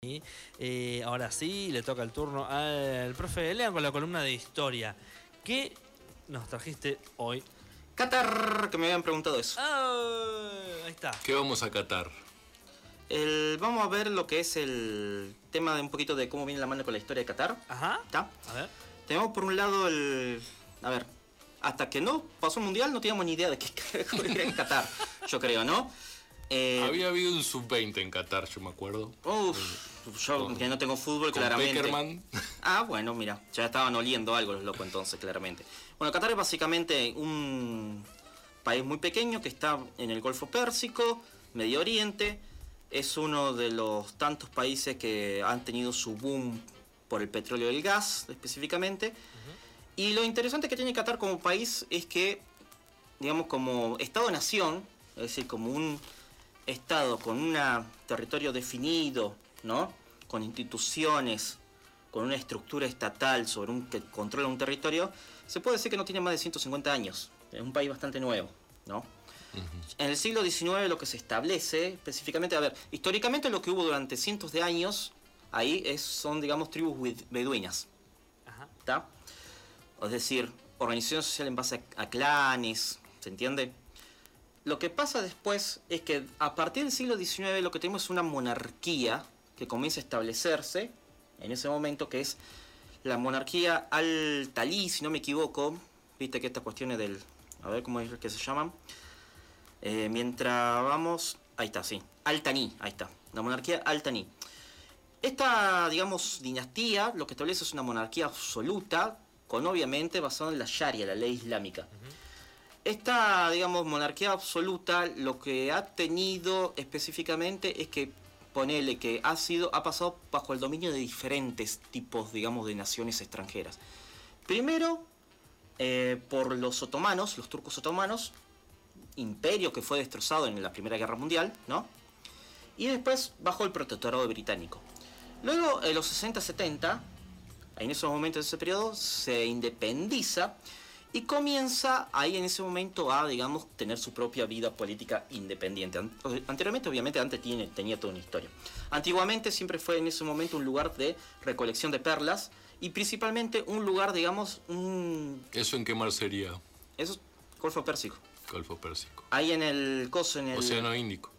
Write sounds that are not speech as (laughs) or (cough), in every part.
Y eh, ahora sí, le toca el turno al profe Lean con la columna de historia. ¿Qué nos trajiste hoy? Qatar, que me habían preguntado eso. Ah, ahí está. ¿Qué vamos a catar? El- vamos a ver lo que es el tema de un poquito de cómo viene la mano con la historia de Qatar. Ajá. ¿Está? A ver. Tenemos por un lado el... A ver, hasta que no pasó el Mundial no teníamos ni idea de qué (laughs) carajo era en Qatar, yo creo, ¿no? Eh, Había habido un sub-20 en Qatar, yo me acuerdo. Uf, yo con- que no tengo fútbol, Con claramente. Ah, bueno, mira, ya estaban oliendo algo los locos entonces, claramente. Bueno, Qatar es básicamente un país muy pequeño que está en el Golfo Pérsico, Medio Oriente. Es uno de los tantos países que han tenido su boom por el petróleo y el gas, específicamente. Y lo interesante que tiene Qatar como país es que, digamos, como Estado-nación, es decir, como un Estado con un territorio definido, ¿no? Con instituciones, con una estructura estatal sobre un que controla un territorio, se puede decir que no tiene más de 150 años. Es un país bastante nuevo, ¿no? En el siglo XIX lo que se establece, específicamente, a ver, históricamente lo que hubo durante cientos de años ahí es, son, digamos, tribus bed- beduinas. ¿está? Es decir, organización social en base a, a clanes, ¿se entiende? Lo que pasa después es que a partir del siglo XIX lo que tenemos es una monarquía que comienza a establecerse en ese momento, que es la monarquía al-Talí, si no me equivoco. Viste que estas cuestiones del... A ver cómo es que se llaman. Eh, mientras vamos... Ahí está, sí. Al-Taní, ahí está. La monarquía al-Taní. Esta, digamos, dinastía lo que establece es una monarquía absoluta, con obviamente basado en la Sharia, la ley islámica. Esta, digamos, monarquía absoluta lo que ha tenido específicamente es que, ponele que ha sido, ha pasado bajo el dominio de diferentes tipos, digamos, de naciones extranjeras. Primero, eh, por los otomanos, los turcos otomanos, imperio que fue destrozado en la Primera Guerra Mundial, ¿no? Y después bajo el protectorado británico. Luego, en los 60-70, en esos momentos de ese periodo, se independiza y comienza ahí en ese momento a, digamos, tener su propia vida política independiente. An- Anteriormente, obviamente, antes tiene, tenía toda una historia. Antiguamente siempre fue en ese momento un lugar de recolección de perlas y principalmente un lugar, digamos, un... ¿Eso en qué mar sería? Eso es Golfo Pérsico. Golfo Pérsico. Ahí en el coso, en el... Océano Índico.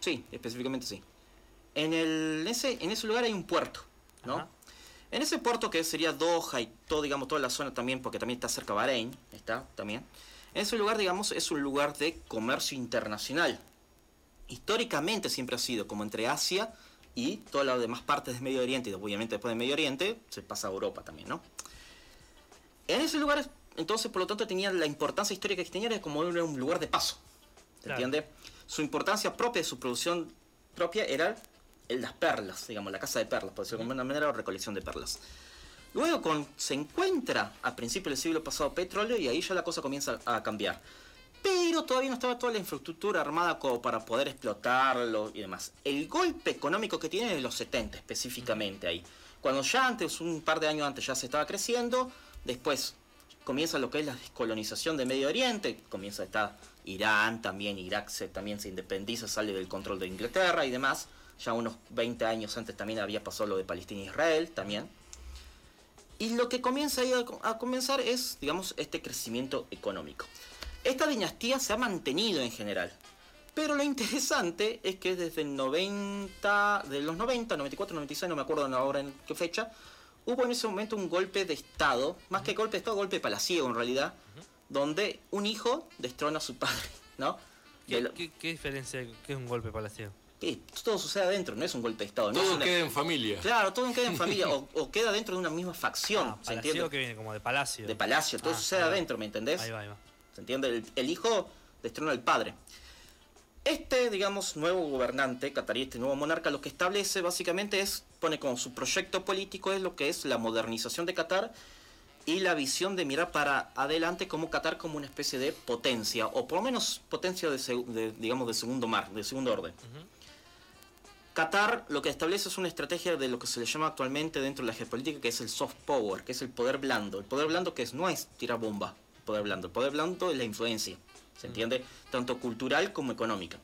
Sí, específicamente sí. En, el, en ese, en ese lugar hay un puerto, ¿no? Ajá. En ese puerto que sería Doha y todo, digamos, toda la zona también, porque también está cerca Bahrein, está también. En ese lugar, digamos, es un lugar de comercio internacional. Históricamente siempre ha sido como entre Asia y todas las demás partes del Medio Oriente, y obviamente después del Medio Oriente se pasa a Europa también, ¿no? En ese lugar, entonces, por lo tanto, tenía la importancia histórica que tenía, era como un lugar de paso. ¿Se Claro. entiende? Su importancia propia, su producción propia era las perlas, digamos, la casa de perlas, por decirlo de alguna manera, o recolección de perlas. Luego con, se encuentra a principios del siglo pasado petróleo y ahí ya la cosa comienza a cambiar. Pero todavía no estaba toda la infraestructura armada como para poder explotarlo y demás. El golpe económico que tiene es de los 70 específicamente ahí. Cuando ya antes, un par de años antes ya se estaba creciendo, después comienza lo que es la descolonización de Medio Oriente, comienza a estar Irán también, Irak se, también se independiza, sale del control de Inglaterra y demás. Ya unos 20 años antes también había pasado lo de Palestina e Israel también. Y lo que comienza ahí a, a comenzar es, digamos, este crecimiento económico. Esta dinastía se ha mantenido en general. Pero lo interesante es que desde el 90, de los 90, 94, 96, no me acuerdo ahora en qué fecha, hubo en ese momento un golpe de Estado, más que golpe de Estado, golpe palaciego en realidad, donde un hijo destrona a su padre, ¿no? ¿Qué, El- qué- qué diferencia? ¿Qué es un golpe palaciego? Todo sucede adentro, no es un golpe de Estado. no es Todo una- queda en familia. Claro, todo queda en familia (laughs) o, o queda dentro de una misma facción, Ah, ¿se entiende? que viene como de palacio. De palacio, todo Ah, sucede adentro, ¿me entendés? Ahí va, ahí va. ¿Se entiende? El, el hijo destrona al padre. Este, digamos, nuevo gobernante catarí, este nuevo monarca, lo que establece básicamente es, pone como su proyecto político es lo que es la modernización de Qatar y la visión de mirar para adelante como Qatar como una especie de potencia, o por lo menos potencia de, de, digamos, de segundo mar, de segundo orden. Qatar lo que establece es una estrategia de lo que se le llama actualmente dentro de la geopolítica, que es el soft power, que es el poder blando. El poder blando que es, no es tirar bomba, el poder blando. El poder blando es la influencia, ¿se entiende? Tanto cultural como económica.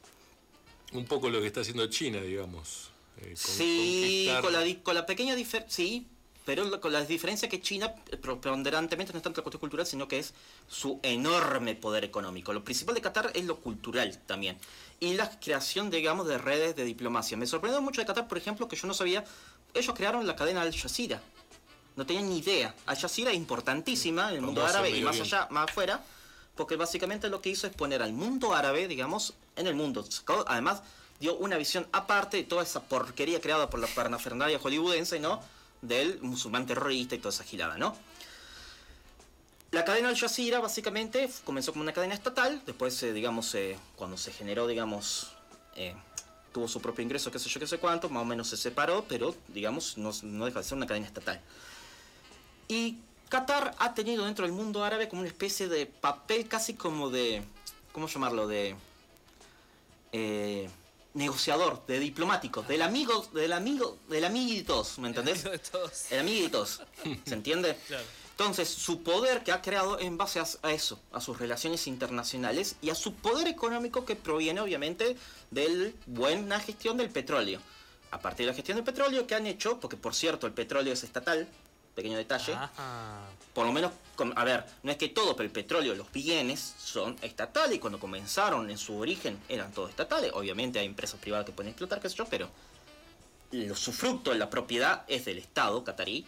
Un poco lo que está haciendo China, digamos. Eh, con- Sí, con la, con la pequeña diferencia, sí, pero con la diferencia que China eh, preponderantemente no es tanto la cuestión cultural, sino que es su enorme poder económico. Lo principal de Qatar es lo cultural también. Y la creación, digamos, de redes de diplomacia. Me sorprendió mucho de Qatar, por ejemplo, que yo no sabía, ellos crearon la cadena Al Jazeera. No tenían ni idea. Al Jazeera es importantísima en el mundo árabe y más allá, más afuera, porque básicamente lo que hizo es poner al mundo árabe, digamos, en el mundo. Además, dio una visión aparte de toda esa porquería creada por la parafernalia hollywoodense, ¿no? Del musulmán terrorista y toda esa gilada, ¿no? La cadena Al Jazeera básicamente comenzó como una cadena estatal, después, eh, digamos, eh, cuando se generó, digamos, eh, tuvo su propio ingreso, qué sé yo, qué sé cuánto, más o menos se separó, pero, digamos, no, no deja de ser una cadena estatal. Y Qatar ha tenido dentro del mundo árabe como una especie de papel casi como de, ¿cómo llamarlo? De negociador, de diplomático, del amigo, del amigo, del amiguitos, ¿me entendés? Amigo de todos. El amiguitos, ¿se entiende? (laughs) Claro. Entonces, su poder que ha creado en base a, a eso, a sus relaciones internacionales y a su poder económico que proviene obviamente de buena gestión del petróleo. A partir de la gestión del petróleo que han hecho, porque por cierto el petróleo es estatal, pequeño detalle, Ajá. por lo menos, a ver, no es que todo, pero el petróleo, los bienes son estatales y cuando comenzaron en su origen eran todos estatales. Obviamente hay empresas privadas que pueden explotar, qué sé yo, pero lo- su fruto, la propiedad es del Estado catarí.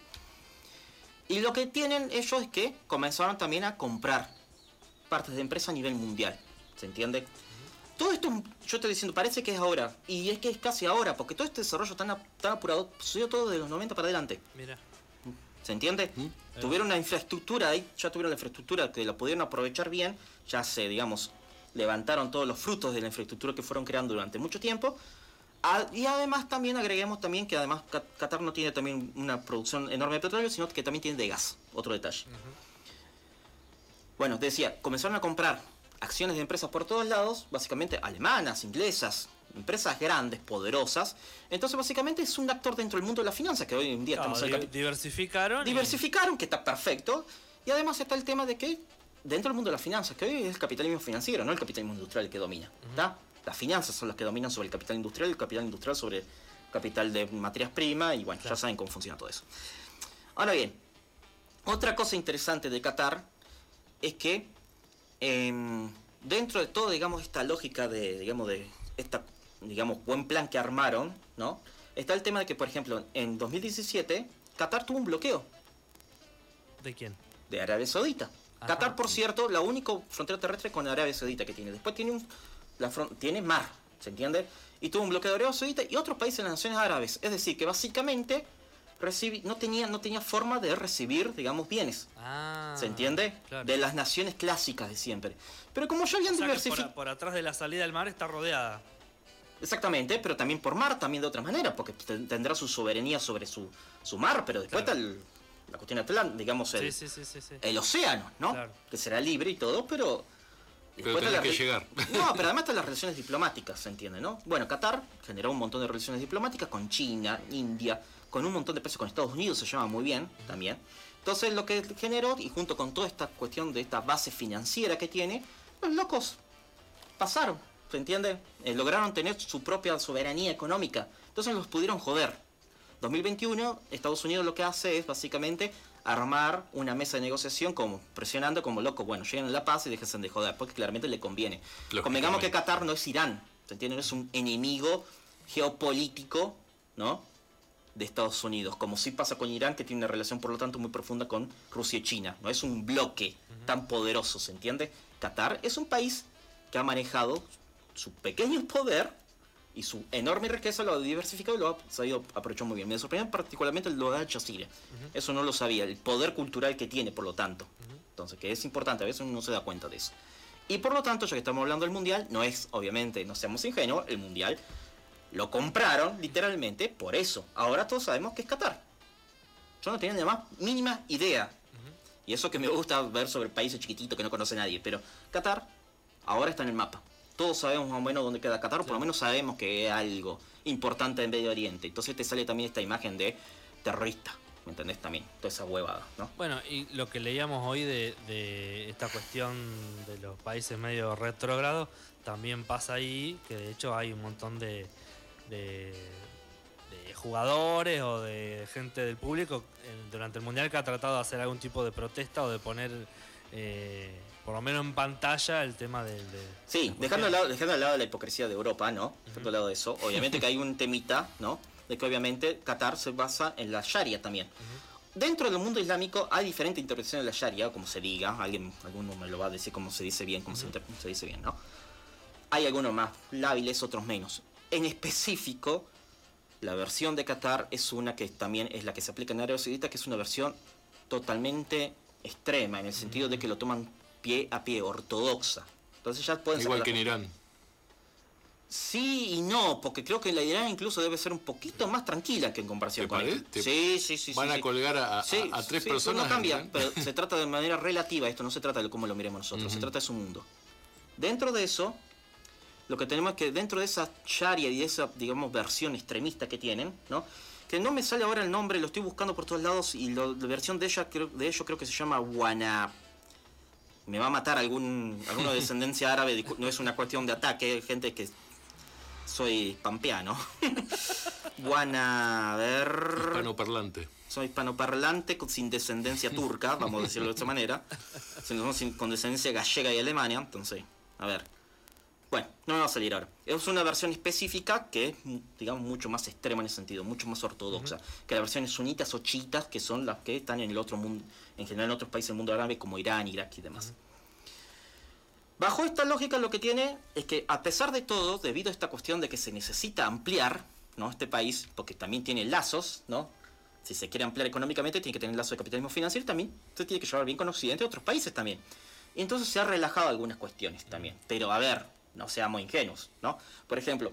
Y lo que tienen ellos es que comenzaron también a comprar partes de empresa a nivel mundial. ¿Se entiende? Todo esto, yo estoy diciendo, parece que es ahora. Y es que es casi ahora, porque todo este desarrollo tan, tan apurado sucedió todo de los 90 para adelante. Mira. ¿Se entiende? Tuvieron una infraestructura ahí, ya tuvieron la infraestructura que la pudieron aprovechar bien, ya se, digamos, levantaron todos los frutos de la infraestructura que fueron creando durante mucho tiempo. Ah, y además también agreguemos también que además Qatar no tiene también una producción enorme de petróleo, sino que también tiene de gas, otro detalle. Bueno, decía, comenzaron a comprar acciones de empresas por todos lados, básicamente alemanas, inglesas, empresas grandes, poderosas. Entonces básicamente es un actor dentro del mundo de la finanza, que hoy en día Claro, estamos di- diversificaron. y- Diversificaron, que está perfecto. Y además está el tema de que dentro del mundo de las finanzas, que hoy es el capitalismo financiero, no el capitalismo industrial el que domina. ¿está? Las finanzas son las que dominan sobre el capital industrial, el capital industrial sobre el capital de materias primas, y bueno, ya saben cómo funciona todo eso. Ahora bien, otra cosa interesante de Qatar es que em, dentro de todo, digamos, esta lógica de, digamos, de esta, digamos, buen plan que armaron, ¿no? Está el tema de que, por ejemplo, en 2017, Qatar tuvo un bloqueo ¿De quién? de Arabia Saudita. Ajá. Qatar, por cierto, la única frontera terrestre con Arabia Saudita que tiene. Después tiene un, la tiene mar, ¿se entiende? Y tuvo un bloqueo de Arabia Saudita y otros países de las naciones árabes. Es decir, que básicamente no, tenía, no tenía forma de recibir, digamos, bienes. Ah. ¿Se entiende? claro. De las naciones clásicas de siempre. Pero como ya habían O sea diversificado... por, por atrás de la salida del mar está rodeada. Exactamente, pero también por mar, también de otra manera, porque ten- tendrá su soberanía sobre su, su mar, pero después Claro. está el- la cuestión atlántica, digamos, el, Sí, sí, sí, sí. sí. el océano, ¿no? Claro. Que será libre y todo, pero... Pero después tenés que la re- llegar. (laughs) No, pero además están las relaciones diplomáticas, ¿se entiende, no? Bueno, Qatar generó un montón de relaciones diplomáticas con China, India, con un montón de países con Estados Unidos, se llama muy bien también. Entonces lo que generó, y junto con toda esta cuestión de esta base financiera que tiene, los locos pasaron, ¿se entiende? Eh, lograron tener su propia soberanía económica. Entonces los pudieron joder. 2021, Estados Unidos lo que hace es básicamente armar una mesa de negociación como presionando como loco, bueno, lleguen a la paz y déjense de joder, porque claramente le conviene. Convengamos que Qatar no es Irán, ¿se entiende? No es un enemigo geopolítico, ¿no? de Estados Unidos, como sí pasa con Irán, que tiene una relación por lo tanto muy profunda con Rusia y China. No es un bloque tan poderoso, ¿se entiende? Qatar es un país que ha manejado su pequeño poder y su enorme riqueza, lo ha diversificado y lo ha sabido aprovechar muy bien. Me sorprendió particularmente lo de Al Jazeera. Eso no lo sabía, el poder cultural que tiene, por lo tanto. Entonces, que es importante, a veces uno no se da cuenta de eso. Y por lo tanto, ya que estamos hablando del Mundial, no es, obviamente, no seamos ingenuos, el Mundial lo compraron literalmente por eso. Ahora todos sabemos que es Qatar. Yo no tenía ni la más mínima idea. Y eso que me gusta ver sobre países chiquititos que no conoce nadie. Pero Qatar ahora está en el mapa. Todos sabemos más o menos dónde queda Qatar, por lo menos sabemos que es algo importante en Medio Oriente. Entonces te sale también esta imagen de terrorista. ¿Me entendés también? Toda esa huevada, ¿no? Bueno, y lo que leíamos hoy de, de esta cuestión de los países medio retrógrados, también pasa ahí, que de hecho hay un montón de, de jugadores o de gente del público eh, durante el mundial que ha tratado de hacer algún tipo de protesta o de poner eh, por lo menos en pantalla el tema del. De, Sí, dejando al, lado, dejando al lado la hipocresía de Europa, ¿no? Dejando al lado de eso, obviamente que hay un (laughs) temita, ¿no? De que obviamente Qatar se basa en la Sharia también. Dentro del mundo islámico hay diferentes interpretaciones de la Sharia, como se diga, alguien, alguno me lo va a decir como se dice bien, como se, inter- se dice bien, ¿no? Hay algunos más lábiles, otros menos. En específico, la versión de Qatar es una que también es la que se aplica en Arabia Saudita, que es una versión totalmente extrema, en el sentido de que lo toman pie a pie, ortodoxa. Entonces ya pueden Igual que en Irán. Sí y no, porque creo que la Irán incluso debe ser un poquito más tranquila que en comparación ¿Te con. ¿Te- Sí, sí, sí. Van sí, a sí. colgar a, a- Sí, a tres personas. No cambia, pero (laughs) se trata de manera relativa esto, no se trata de cómo lo miremos nosotros, se trata de su mundo. Dentro de eso, lo que tenemos es que dentro de esa sharia y de esa, digamos, versión extremista que tienen, ¿no? Que no me sale ahora el nombre, lo estoy buscando por todos lados y lo- la versión de ella, creo, de ellos creo que se llama Wana. Me va a matar algún, alguno de descendencia árabe, no es una cuestión de ataque, gente que soy pampeano. Wana, (laughs) a ver. Hispanoparlante. Soy hispanoparlante sin descendencia turca, vamos a decirlo de esta manera. Sin- con descendencia gallega y alemania. Entonces, a ver. Bueno, no me va a salir ahora. Es una versión específica que es, digamos, mucho más extrema en ese sentido, mucho más ortodoxa. Que las versiones sunitas o chiitas, que son las que están en el otro mundo, en general en otros países del mundo árabe, como Irán, Irak y demás. Bajo esta lógica lo que tiene es que a pesar de todo, debido a esta cuestión de que se necesita ampliar, ¿no? Este país, porque también tiene lazos, ¿no? Si se quiere ampliar económicamente, tiene que tener lazo de capitalismo financiero también se tiene que llevar bien con Occidente y otros países también. Y entonces se ha relajado algunas cuestiones también. Pero a ver, no seamos ingenuos, ¿no? Por ejemplo,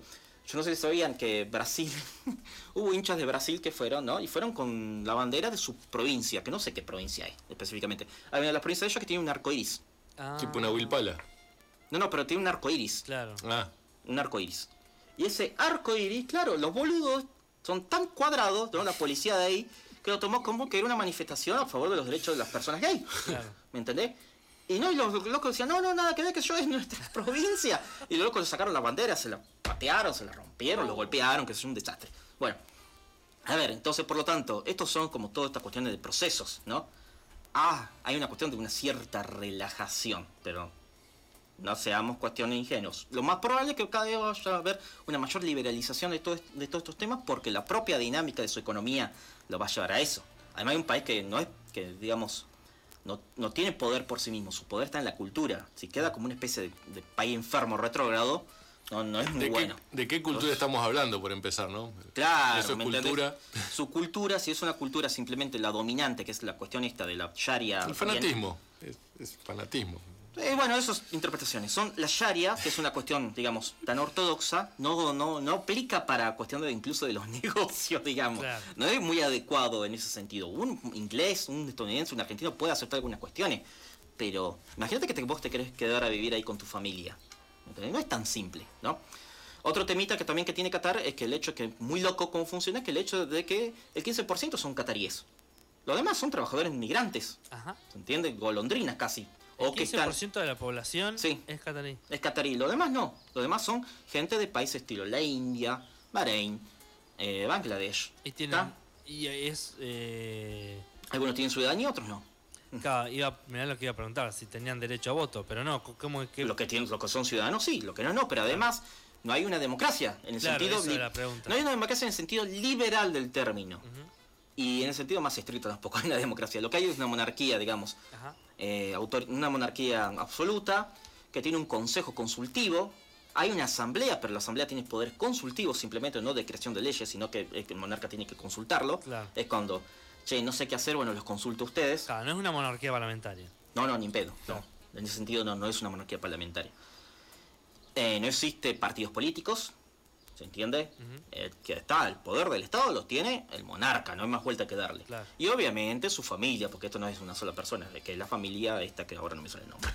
yo no sé si sabían que Brasil, (laughs) hubo hinchas de Brasil que fueron, ¿no? Y fueron con la bandera de su provincia, que no sé qué provincia es específicamente. Hay una de las provincias de ellos que tiene un arco iris. Ah, Tipo una Wilpala. No, no, pero tiene un arco iris. Claro. Ah, Un arco iris. Y ese arco iris, claro, los boludos son tan cuadrados, ¿no? La policía de ahí, que lo tomó como que era una manifestación a favor de los derechos de las personas gay. Claro. ¿Me entendés? Y no, y los locos decían, no, no, nada que ver que yo es nuestra (laughs) provincia. Y los locos sacaron la bandera, se la patearon, se la rompieron, lo golpearon, que es un desastre. Bueno, a ver, entonces, por lo tanto, estos son como todas estas cuestiones de procesos, ¿no? Ah, hay una cuestión de una cierta relajación, pero no seamos cuestiones ingenuos. Lo más probable es que cada vez vaya a haber una mayor liberalización de, todo de todos estos temas porque la propia dinámica de su economía lo va a llevar a eso. Además hay un país que no es, que digamos, no, no tiene poder por sí mismo, su poder está en la cultura. Si queda como una especie de, de país enfermo, retrógrado, no, no es muy ¿de, bueno. qué, ¿de qué cultura estamos hablando, por empezar, no? Claro, Eso es cultura. Su cultura, si es una cultura simplemente la dominante, que es la cuestión esta de la sharia. El fanatismo. Es, es fanatismo. Eh, bueno, esas interpretaciones. Son la Sharia, que es una cuestión, digamos, tan ortodoxa, no, no, no aplica para cuestión de incluso de los (laughs) negocios, digamos. Claro. No es muy adecuado en ese sentido. Un inglés, un estadounidense, un argentino puede aceptar algunas cuestiones. Pero imagínate que te- vos te querés quedar a vivir ahí con tu familia. No es tan simple, ¿no? Otro temita que también que tiene Qatar es que el hecho que muy loco cómo funciona es que el hecho de que el 15% son cataríes. Los demás son trabajadores migrantes. Ajá. ¿Se entiende? Golondrinas casi. El O que están 15% de la población Sí. es catarí. es catarí. Lo demás no. Lo demás son gente de países estilo la India, Bahrein, eh, Bangladesh. Y tienen. ¿Está? Y es. Eh, Algunos tienen ciudadanía, otros no. claro, iba, mirá lo que iba a preguntar, si tenían derecho a voto, pero no, ¿cómo es que.? Lo que tienen, lo que son ciudadanos sí, lo que no no, pero además no hay una democracia en el Claro, sentido esa li- era la pregunta. no hay una democracia en el sentido liberal del término. Y en el sentido más estricto tampoco hay una democracia. Lo que hay es una monarquía, digamos, Ajá. eh, autor- una monarquía absoluta que tiene un consejo consultivo. Hay una asamblea, pero la asamblea tiene poder consultivo, simplemente no de creación de leyes, sino que eh, el monarca tiene que consultarlo. Claro. Es cuando, che, no sé qué hacer, bueno, los consulto a ustedes. Claro, no es una monarquía parlamentaria. No, no, ni pedo. No. En ese sentido no, no es una monarquía parlamentaria. Eh, no existe partidos políticos, ¿se entiende? Eh, que está, el poder del Estado lo tiene el monarca, no hay más vuelta que darle. Claro. Y obviamente su familia, porque esto no es una sola persona, es que es la familia esta que ahora no me sale el nombre.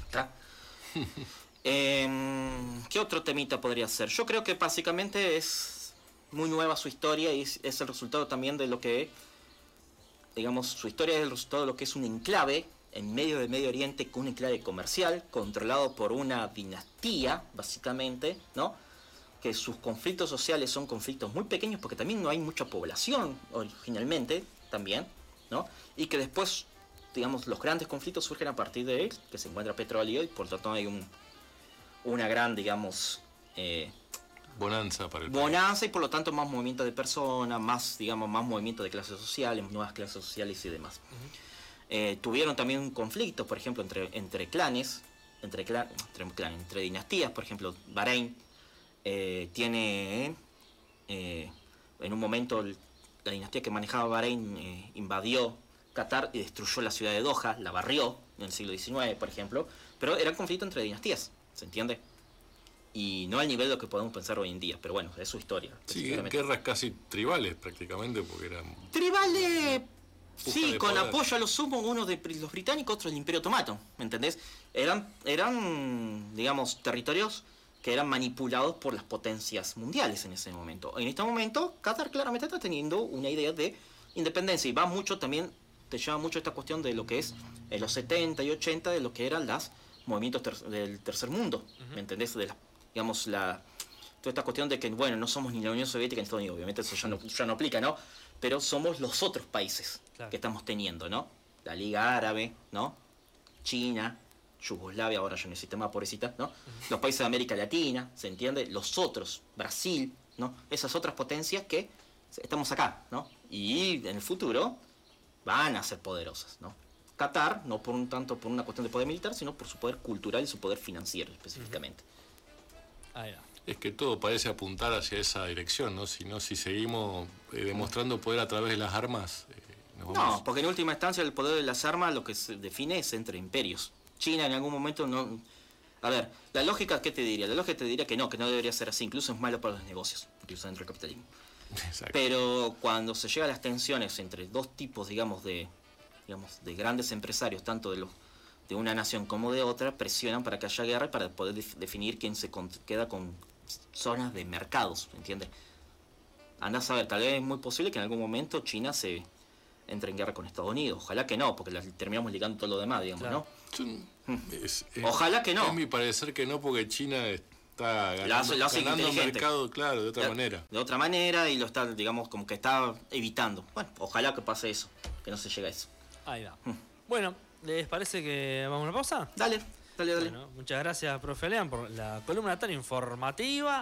(laughs) Em, ¿Qué otro temita podría ser? Yo creo que básicamente es muy nueva su historia y es, es el resultado también de lo que digamos, su historia es el resultado de lo que es un enclave en medio del Medio Oriente, con un enclave comercial, controlado por una dinastía, básicamente, ¿no? Que sus conflictos sociales son conflictos muy pequeños porque también no hay mucha población originalmente también, ¿no? Y que después, digamos, los grandes conflictos surgen a partir de él, que se encuentra petróleo y por lo tanto hay un, una gran, digamos, eh, Bonanza para el país. bonanza y por lo tanto más movimiento de personas, más, digamos, más movimiento de clases sociales, nuevas clases sociales y demás. Eh, tuvieron también un conflicto, por ejemplo, entre, entre clanes, entre, cla- entre, clanes, entre dinastías, por ejemplo, Bahrein eh, tiene, eh, en un momento, el- la dinastía que manejaba Bahrein eh, invadió Qatar y destruyó la ciudad de Doha, la barrió en el siglo XIX, por ejemplo, pero era un conflicto entre dinastías, ¿se entiende? Y no al nivel de lo que podemos pensar hoy en día, pero bueno, es su historia. Sí, guerras casi tribales prácticamente, porque eran... Tribales, sí, con poder. apoyo a los sumos, uno de los británicos, otro del Imperio Otomano, ¿me entendés? Eran, eran, digamos, territorios que eran manipulados por las potencias mundiales en ese momento. En este momento, Qatar claramente está teniendo una idea de independencia y va mucho también, te lleva mucho esta cuestión de lo que es en los 70 y 80 de lo que eran los movimientos ter- del tercer mundo, ¿me entendés? De la, digamos, la, toda esta cuestión de que, bueno, no somos ni la Unión Soviética ni Estados Unidos, obviamente eso ya no, ya no aplica, ¿no? Pero somos los otros países Claro. que estamos teniendo, ¿no? La Liga Árabe, ¿no? China, Yugoslavia, ahora ya no existe más, pobrecita, ¿no? Los países de América Latina, ¿se entiende? Los otros, Brasil, ¿no? Esas otras potencias que estamos acá, ¿no? Y en el futuro van a ser poderosas, ¿no? Qatar, no por un tanto por una cuestión de poder militar, sino por su poder cultural y su poder financiero específicamente. Es que todo parece apuntar hacia esa dirección, ¿no? Si no, si seguimos eh, demostrando poder a través de las armas, eh, nos vamos- No, porque en última instancia el poder de las armas lo que se define es entre imperios. China en algún momento no... A ver, la lógica, ¿qué te diría? La lógica te diría que no, que no debería ser así. Incluso es malo para los negocios, incluso dentro del capitalismo. Exacto. Pero cuando se llega a las tensiones entre dos tipos, digamos, de, digamos, de grandes empresarios, tanto de los de una nación como de otra, presionan para que haya guerra y para poder def- definir quién se con- queda con zonas de mercados, ¿entiendes? Anda a saber, tal vez es muy posible que en algún momento China se entre en guerra con Estados Unidos. Ojalá que no, porque la- terminamos ligando todo lo demás, digamos, Claro. Yo- es- es- Ojalá que no. Es mi parecer que no, porque China está Lo hace- ganando, lo hace ganando inteligente. mercado, claro, de otra manera. De otra manera y lo está, digamos, como que está evitando. Bueno, ojalá que pase eso, que no se llegue a eso. Ahí va. Bueno, ¿les parece que vamos a una pausa? Dale, dale, dale. Bueno, muchas gracias, profe Lean, por la columna tan informativa.